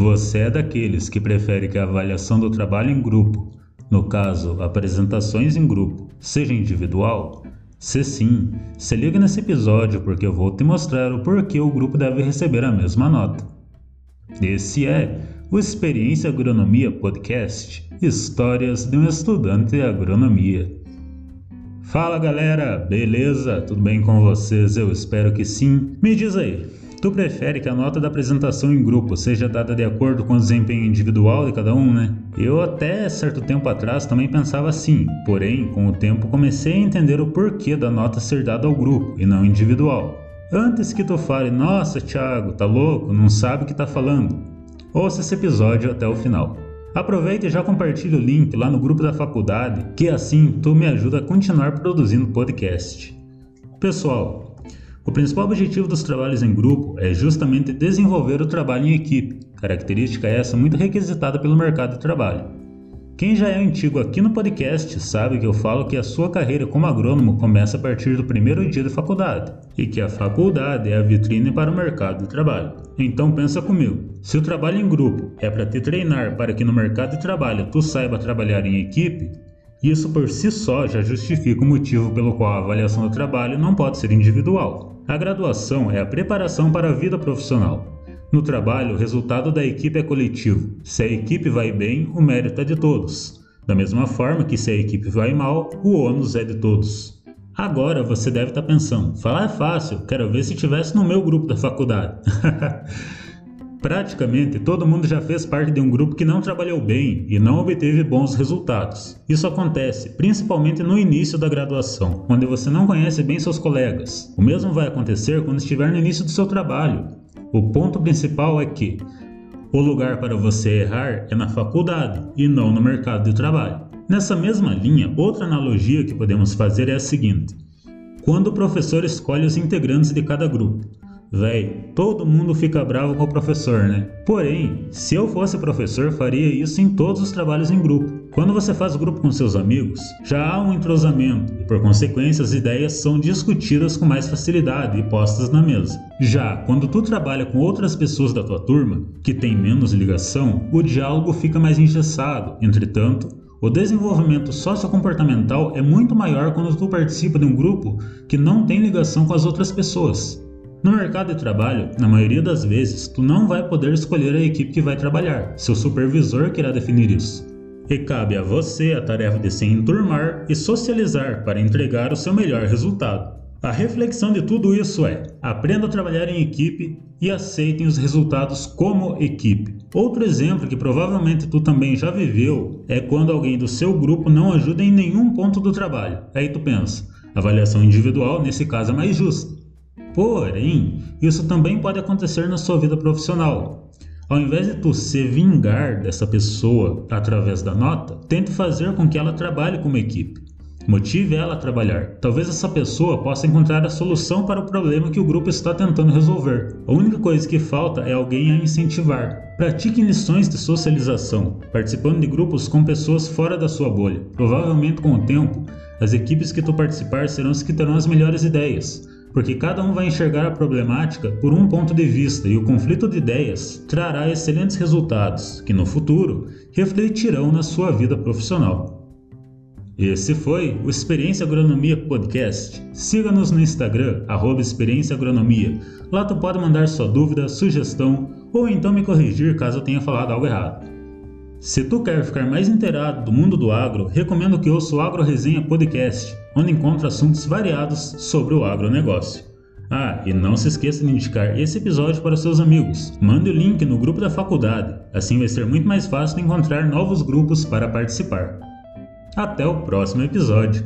Você é daqueles que prefere que a avaliação do trabalho em grupo, no caso, apresentações em grupo, seja individual? Se sim, se liga nesse episódio porque eu vou te mostrar o porquê o grupo deve receber a mesma nota. Esse é o Experiência Agronomia Podcast Histórias de um Estudante de Agronomia. Fala galera, beleza? Tudo bem com vocês? Eu espero que sim. Me diz aí, Tu prefere que a nota da apresentação em grupo seja dada de acordo com o desempenho individual de cada um, né? Eu até certo tempo atrás também pensava assim, porém, com o tempo comecei a entender o porquê da nota ser dada ao grupo e não individual. Antes que tu fale, nossa, Thiago, tá louco, não sabe o que tá falando. Ouça esse episódio até o final. Aproveita e já compartilha o link lá no grupo da faculdade, que assim tu me ajuda a continuar produzindo podcast. Pessoal, o principal objetivo dos trabalhos em grupo é justamente desenvolver o trabalho em equipe, característica essa muito requisitada pelo mercado de trabalho. Quem já é antigo aqui no podcast sabe que eu falo que a sua carreira como agrônomo começa a partir do primeiro dia de faculdade e que a faculdade é a vitrine para o mercado de trabalho. Então pensa comigo, se o trabalho em grupo é para te treinar para que no mercado de trabalho tu saiba trabalhar em equipe, isso por si só já justifica o motivo pelo qual a avaliação do trabalho não pode ser individual. A graduação é a preparação para a vida profissional. No trabalho, o resultado da equipe é coletivo. Se a equipe vai bem, o mérito é de todos. Da mesma forma que se a equipe vai mal, o ônus é de todos. Agora você deve estar pensando: falar é fácil, quero ver se tivesse no meu grupo da faculdade. Praticamente todo mundo já fez parte de um grupo que não trabalhou bem e não obteve bons resultados. Isso acontece principalmente no início da graduação, onde você não conhece bem seus colegas. O mesmo vai acontecer quando estiver no início do seu trabalho. O ponto principal é que o lugar para você errar é na faculdade e não no mercado de trabalho. Nessa mesma linha, outra analogia que podemos fazer é a seguinte: quando o professor escolhe os integrantes de cada grupo, Véi, todo mundo fica bravo com o professor, né? Porém, se eu fosse professor, faria isso em todos os trabalhos em grupo. Quando você faz grupo com seus amigos, já há um entrosamento e, por consequência, as ideias são discutidas com mais facilidade e postas na mesa. Já quando tu trabalha com outras pessoas da tua turma, que tem menos ligação, o diálogo fica mais engessado. Entretanto, o desenvolvimento sociocomportamental é muito maior quando tu participa de um grupo que não tem ligação com as outras pessoas. No mercado de trabalho, na maioria das vezes, tu não vai poder escolher a equipe que vai trabalhar, seu supervisor que irá definir isso. E cabe a você a tarefa de se enturmar e socializar para entregar o seu melhor resultado. A reflexão de tudo isso é: aprenda a trabalhar em equipe e aceitem os resultados como equipe. Outro exemplo que provavelmente tu também já viveu é quando alguém do seu grupo não ajuda em nenhum ponto do trabalho. Aí tu pensa, avaliação individual nesse caso é mais justa. Porém, isso também pode acontecer na sua vida profissional. Ao invés de tu se vingar dessa pessoa através da nota, tente fazer com que ela trabalhe como equipe. Motive ela a trabalhar. Talvez essa pessoa possa encontrar a solução para o problema que o grupo está tentando resolver. A única coisa que falta é alguém a incentivar. Pratique lições de socialização, participando de grupos com pessoas fora da sua bolha. Provavelmente com o tempo, as equipes que tu participar serão as que terão as melhores ideias porque cada um vai enxergar a problemática por um ponto de vista e o conflito de ideias trará excelentes resultados que no futuro refletirão na sua vida profissional. Esse foi o Experiência Agronomia Podcast. Siga-nos no Instagram, arroba Experiência Agronomia. Lá tu pode mandar sua dúvida, sugestão ou então me corrigir caso eu tenha falado algo errado. Se tu quer ficar mais inteirado do mundo do agro, recomendo que ouça o Agro Resenha Podcast onde encontra assuntos variados sobre o agronegócio. Ah, e não se esqueça de indicar esse episódio para seus amigos. Mande o link no grupo da faculdade, assim vai ser muito mais fácil encontrar novos grupos para participar. Até o próximo episódio!